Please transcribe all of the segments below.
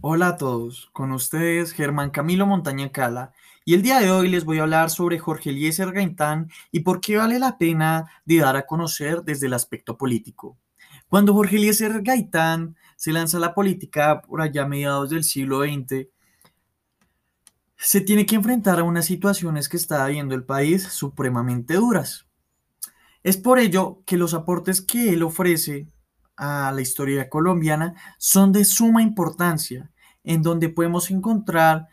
Hola a todos, con ustedes Germán Camilo Montaña Cala y el día de hoy les voy a hablar sobre Jorge Eliezer Gaitán y por qué vale la pena de dar a conocer desde el aspecto político. Cuando Jorge Eliezer Gaitán se lanza a la política por allá a mediados del siglo XX, se tiene que enfrentar a unas situaciones que está viendo el país supremamente duras. Es por ello que los aportes que él ofrece a la historia colombiana son de suma importancia, en donde podemos encontrar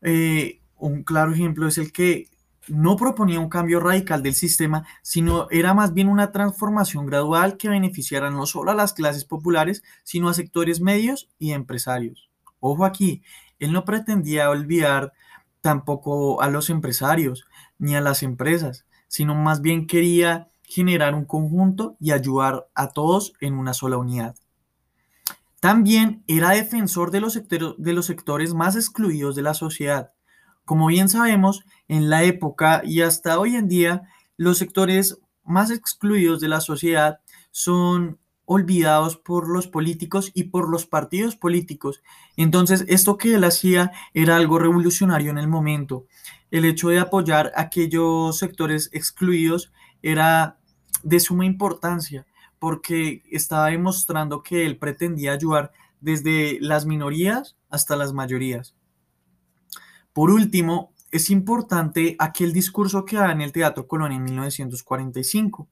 eh, un claro ejemplo es el que no proponía un cambio radical del sistema, sino era más bien una transformación gradual que beneficiara no solo a las clases populares, sino a sectores medios y empresarios. Ojo aquí, él no pretendía olvidar tampoco a los empresarios ni a las empresas, sino más bien quería generar un conjunto y ayudar a todos en una sola unidad. También era defensor de los, sectores, de los sectores más excluidos de la sociedad. Como bien sabemos, en la época y hasta hoy en día, los sectores más excluidos de la sociedad son olvidados por los políticos y por los partidos políticos. Entonces, esto que él hacía era algo revolucionario en el momento. El hecho de apoyar a aquellos sectores excluidos era de suma importancia porque estaba demostrando que él pretendía ayudar desde las minorías hasta las mayorías. Por último, es importante aquel discurso que da en el Teatro Colón en 1945,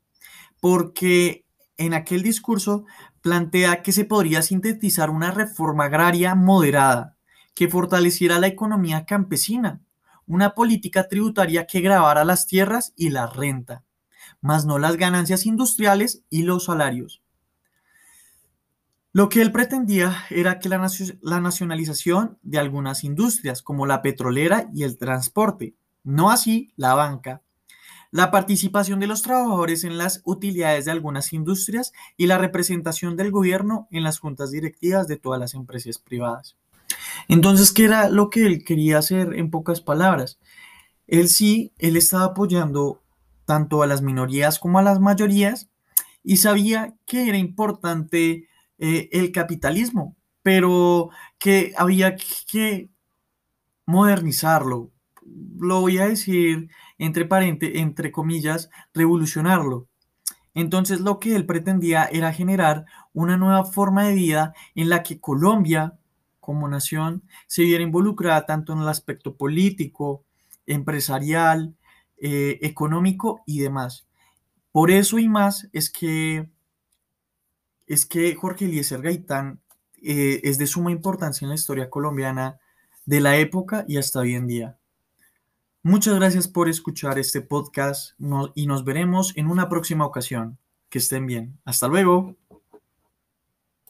porque en aquel discurso plantea que se podría sintetizar una reforma agraria moderada que fortaleciera la economía campesina, una política tributaria que grabara las tierras y la renta, más no las ganancias industriales y los salarios. Lo que él pretendía era que la, la, nacionalización de algunas industrias, como la petrolera y el transporte, no así la banca, la participación de los trabajadores en las utilidades de algunas industrias y la representación del gobierno en las juntas directivas de todas las empresas privadas. Entonces, ¿qué era lo que él quería hacer en pocas palabras? Él sí, él estaba apoyando tanto a las minorías como a las mayorías, y sabía que era importante eh, el capitalismo, pero que había que modernizarlo. Lo voy a decir entre, entre comillas, revolucionarlo. Entonces lo que él pretendía era generar una nueva forma de vida en la que Colombia como nación se viera involucrada tanto en el aspecto político, empresarial, eh, económico y demás. Por eso y más es que, es que Jorge Eliezer Gaitán eh, es de suma importancia en la historia colombiana de la época y hasta hoy en día. Muchas gracias por escuchar este podcast y nos veremos en una próxima ocasión. Que estén bien. Hasta luego.